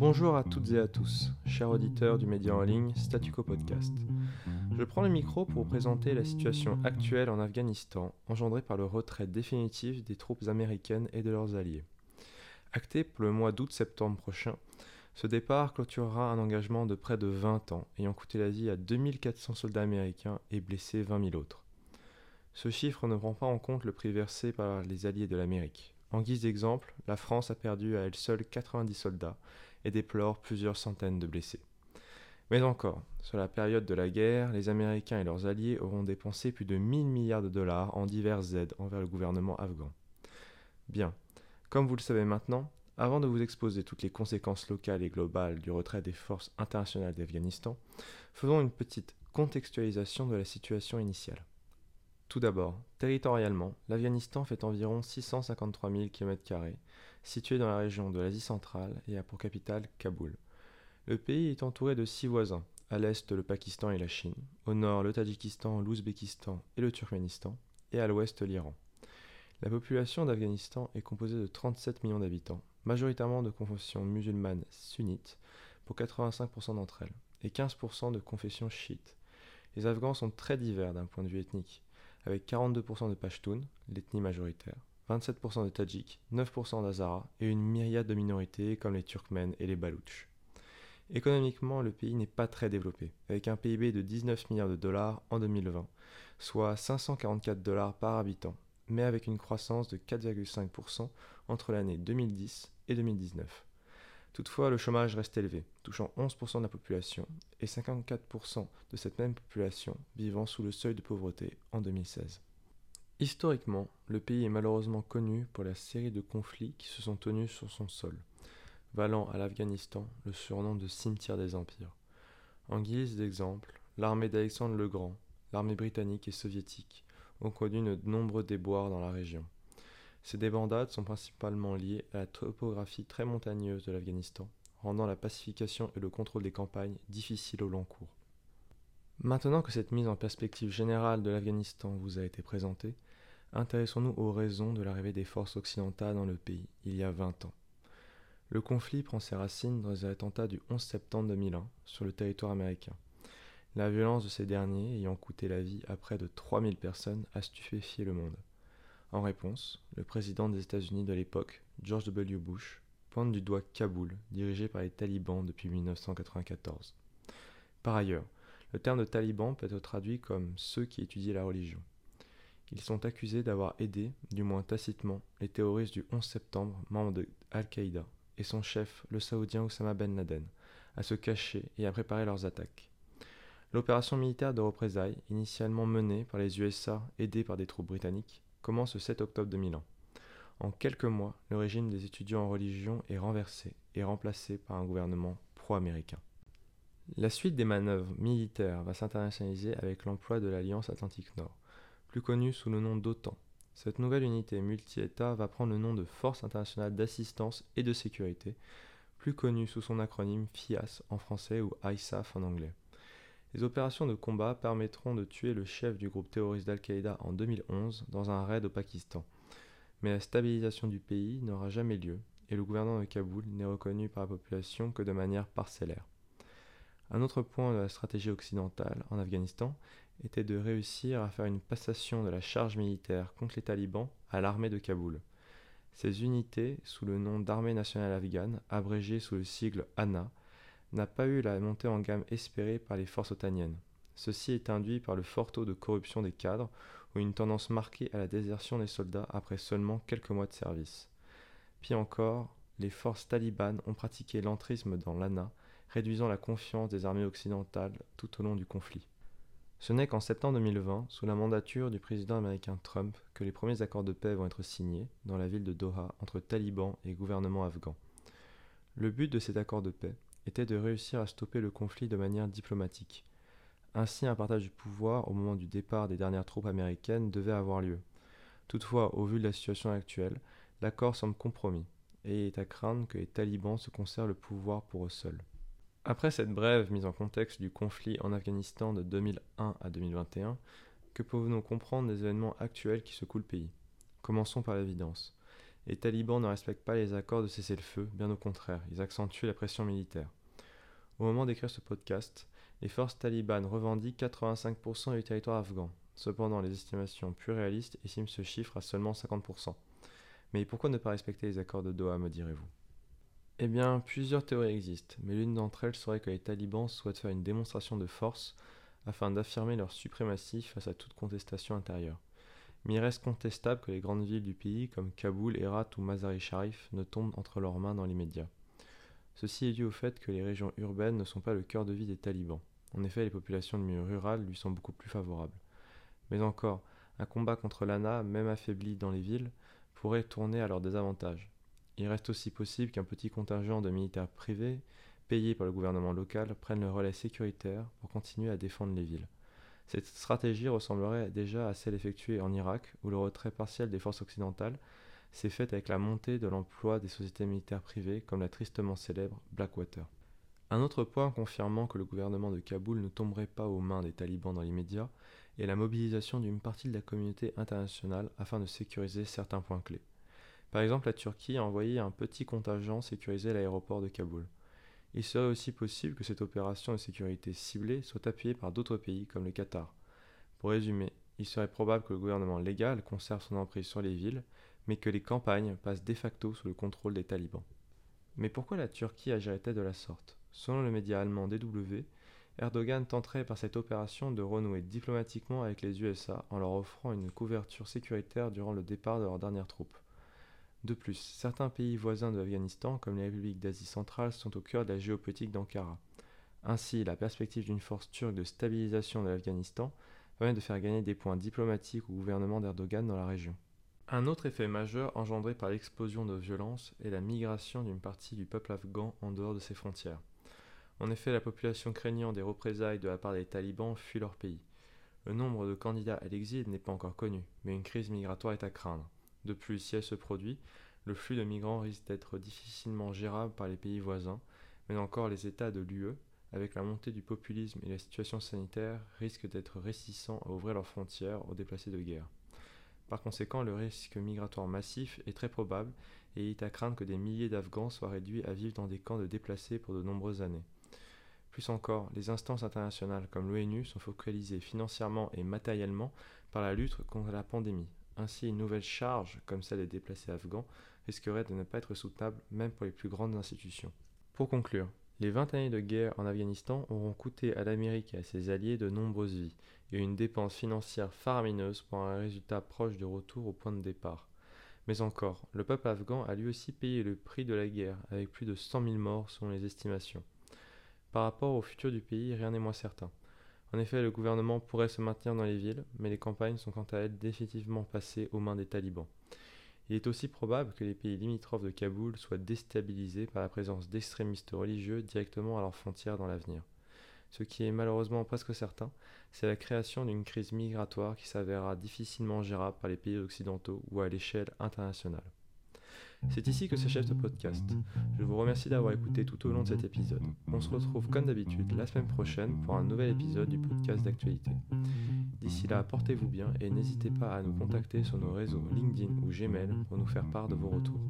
Bonjour à toutes et à tous, chers auditeurs du média en ligne Statuco Podcast. Je prends le micro pour vous présenter la situation actuelle en Afghanistan, engendrée par le retrait définitif des troupes américaines et de leurs alliés. Acté pour le mois d'août-septembre prochain, ce départ clôturera un engagement de près de 20 ans, ayant coûté la vie à 2400 soldats américains et blessé 20 000 autres. Ce chiffre ne prend pas en compte le prix versé par les alliés de l'Amérique. En guise d'exemple, la France a perdu à elle seule 90 soldats et déplore plusieurs centaines de blessés. Mais encore, sur la période de la guerre, les Américains et leurs alliés auront dépensé plus de 1000 milliards de dollars en diverses aides envers le gouvernement afghan. Bien, comme vous le savez maintenant, avant de vous exposer toutes les conséquences locales et globales du retrait des forces internationales d'Afghanistan, faisons une petite contextualisation de la situation initiale. Tout d'abord, territorialement, l'Afghanistan fait environ 653 000 km, situé dans la région de l'Asie centrale et a pour capitale Kaboul. Le pays est entouré de six voisins, à l'est le Pakistan et la Chine, au nord le Tadjikistan, l'Ouzbékistan et le Turkménistan, et à l'ouest l'Iran. La population d'Afghanistan est composée de 37 millions d'habitants, majoritairement de confession musulmane sunnite, pour 85% d'entre elles, et 15% de confession chiite. Les Afghans sont très divers d'un point de vue ethnique avec 42% de Pashtuns, l'ethnie majoritaire, 27% de Tadjiks, 9% d'Azara et une myriade de minorités comme les Turkmènes et les Baloutches. Économiquement, le pays n'est pas très développé, avec un PIB de 19 milliards de dollars en 2020, soit 544 dollars par habitant, mais avec une croissance de 4,5% entre l'année 2010 et 2019. Toutefois, le chômage reste élevé, touchant 11% de la population et 54% de cette même population vivant sous le seuil de pauvreté en 2016. Historiquement, le pays est malheureusement connu pour la série de conflits qui se sont tenus sur son sol, valant à l'Afghanistan le surnom de cimetière des empires. En guise d'exemple, l'armée d'Alexandre le Grand, l'armée britannique et soviétique ont connu de nombreux déboires dans la région. Ces débandades sont principalement liées à la topographie très montagneuse de l'Afghanistan, rendant la pacification et le contrôle des campagnes difficiles au long cours. Maintenant que cette mise en perspective générale de l'Afghanistan vous a été présentée, intéressons-nous aux raisons de l'arrivée des forces occidentales dans le pays il y a 20 ans. Le conflit prend ses racines dans les attentats du 11 septembre 2001 sur le territoire américain. La violence de ces derniers ayant coûté la vie à près de 3000 personnes a stupéfié le monde. En réponse, le président des États-Unis de l'époque, George W. Bush, pointe du doigt Kaboul, dirigé par les talibans depuis 1994. Par ailleurs, le terme de taliban peut être traduit comme ceux qui étudient la religion. Ils sont accusés d'avoir aidé, du moins tacitement, les terroristes du 11 septembre, membres de Al-Qaïda, et son chef, le saoudien Osama Ben Laden, à se cacher et à préparer leurs attaques. L'opération militaire de représailles, initialement menée par les USA aidés par des troupes britanniques, commence le 7 octobre 2001. En quelques mois, le régime des étudiants en religion est renversé et remplacé par un gouvernement pro-américain. La suite des manœuvres militaires va s'internationaliser avec l'emploi de l'Alliance Atlantique Nord, plus connue sous le nom d'OTAN. Cette nouvelle unité multi-État va prendre le nom de Force internationale d'assistance et de sécurité, plus connue sous son acronyme FIAS en français ou ISAF en anglais. Les opérations de combat permettront de tuer le chef du groupe terroriste d'Al-Qaïda en 2011 dans un raid au Pakistan. Mais la stabilisation du pays n'aura jamais lieu et le gouvernement de Kaboul n'est reconnu par la population que de manière parcellaire. Un autre point de la stratégie occidentale en Afghanistan était de réussir à faire une passation de la charge militaire contre les talibans à l'armée de Kaboul. Ces unités, sous le nom d'Armée nationale afghane, abrégées sous le sigle ANA, n'a pas eu la montée en gamme espérée par les forces otaniennes. Ceci est induit par le fort taux de corruption des cadres ou une tendance marquée à la désertion des soldats après seulement quelques mois de service. Puis encore, les forces talibanes ont pratiqué l'entrisme dans l'ANA, réduisant la confiance des armées occidentales tout au long du conflit. Ce n'est qu'en septembre 2020, sous la mandature du président américain Trump, que les premiers accords de paix vont être signés dans la ville de Doha entre talibans et gouvernement afghan. Le but de cet accord de paix était de réussir à stopper le conflit de manière diplomatique. Ainsi, un partage du pouvoir au moment du départ des dernières troupes américaines devait avoir lieu. Toutefois, au vu de la situation actuelle, l'accord semble compromis, et il est à craindre que les talibans se conservent le pouvoir pour eux seuls. Après cette brève mise en contexte du conflit en Afghanistan de 2001 à 2021, que pouvons-nous comprendre des événements actuels qui secouent le pays? Commençons par l'évidence. Les talibans ne respectent pas les accords de cessez-le-feu, bien au contraire, ils accentuent la pression militaire. Au moment d'écrire ce podcast, les forces talibanes revendiquent 85% du territoire afghan. Cependant, les estimations plus réalistes estiment ce chiffre à seulement 50%. Mais pourquoi ne pas respecter les accords de Doha, me direz-vous? Eh bien, plusieurs théories existent, mais l'une d'entre elles serait que les talibans souhaitent faire une démonstration de force afin d'affirmer leur suprématie face à toute contestation intérieure. Mais il reste contestable que les grandes villes du pays, comme Kaboul, Herat ou Mazar-i-Sharif, ne tombent entre leurs mains dans l'immédiat. Ceci est dû au fait que les régions urbaines ne sont pas le cœur de vie des talibans. En effet, les populations de milieu rural lui sont beaucoup plus favorables. Mais encore, un combat contre l'ANA, même affaibli dans les villes, pourrait tourner à leur désavantage. Il reste aussi possible qu'un petit contingent de militaires privés, payés par le gouvernement local, prenne le relais sécuritaire pour continuer à défendre les villes. Cette stratégie ressemblerait déjà à celle effectuée en Irak, où le retrait partiel des forces occidentales s'est fait avec la montée de l'emploi des sociétés militaires privées, comme la tristement célèbre Blackwater. Un autre point confirmant que le gouvernement de Kaboul ne tomberait pas aux mains des talibans dans l'immédiat et la mobilisation d'une partie de la communauté internationale afin de sécuriser certains points clés. Par exemple, la Turquie a envoyé un petit contingent sécuriser l'aéroport de Kaboul. Il serait aussi possible que cette opération de sécurité ciblée soit appuyée par d'autres pays comme le Qatar. Pour résumer, il serait probable que le gouvernement légal conserve son emprise sur les villes, mais que les campagnes passent de facto sous le contrôle des talibans. Mais pourquoi la Turquie agirait-elle de la sorte? Selon le média allemand DW, Erdogan tenterait par cette opération de renouer diplomatiquement avec les USA en leur offrant une couverture sécuritaire durant le départ de leurs dernières troupes. De plus, certains pays voisins de l'Afghanistan, comme les républiques d'Asie centrale, sont au cœur de la géopolitique d'Ankara. Ainsi, la perspective d'une force turque de stabilisation de l'Afghanistan permet de faire gagner des points diplomatiques au gouvernement d'Erdogan dans la région. Un autre effet majeur engendré par l'explosion de violence est la migration d'une partie du peuple afghan en dehors de ses frontières. En effet, la population craignant des représailles de la part des talibans fuit leur pays. Le nombre de candidats à l'exil n'est pas encore connu, mais une crise migratoire est à craindre. De plus, si elle se produit, le flux de migrants risque d'être difficilement gérable par les pays voisins, mais encore les États de l'UE, avec la montée du populisme et la situation sanitaire, risquent d'être réticents à ouvrir leurs frontières aux déplacés de guerre. Par conséquent, le risque migratoire massif est très probable et il est à craindre que des milliers d'Afghans soient réduits à vivre dans des camps de déplacés pour de nombreuses années. Plus encore, les instances internationales comme l'ONU sont focalisées financièrement et matériellement par la lutte contre la pandémie. Ainsi, une nouvelle charge, comme celle des déplacés afghans, risquerait de ne pas être soutenable même pour les plus grandes institutions. Pour conclure, les 20 années de guerre en Afghanistan auront coûté à l'Amérique et à ses alliés de nombreuses vies et une dépense financière faramineuse pour un résultat proche du retour au point de départ. Mais encore, le peuple afghan a lui aussi payé le prix de la guerre, avec plus de 100 000 morts selon les estimations. Par rapport au futur du pays, rien n'est moins certain. En effet, le gouvernement pourrait se maintenir dans les villes, mais les campagnes sont quant à elles définitivement passées aux mains des talibans. Il est aussi probable que les pays limitrophes de Kaboul soient déstabilisés par la présence d'extrémistes religieux directement à leurs frontières dans l'avenir. Ce qui est malheureusement presque certain, c'est la création d'une crise migratoire qui s'avérera difficilement gérable par les pays occidentaux ou à l'échelle internationale. C'est ici que s'achève ce podcast. Je vous remercie d'avoir écouté tout au long de cet épisode. On se retrouve comme d'habitude la semaine prochaine pour un nouvel épisode du podcast d'actualité. D'ici là, portez-vous bien et n'hésitez pas à nous contacter sur nos réseaux LinkedIn ou Gmail pour nous faire part de vos retours.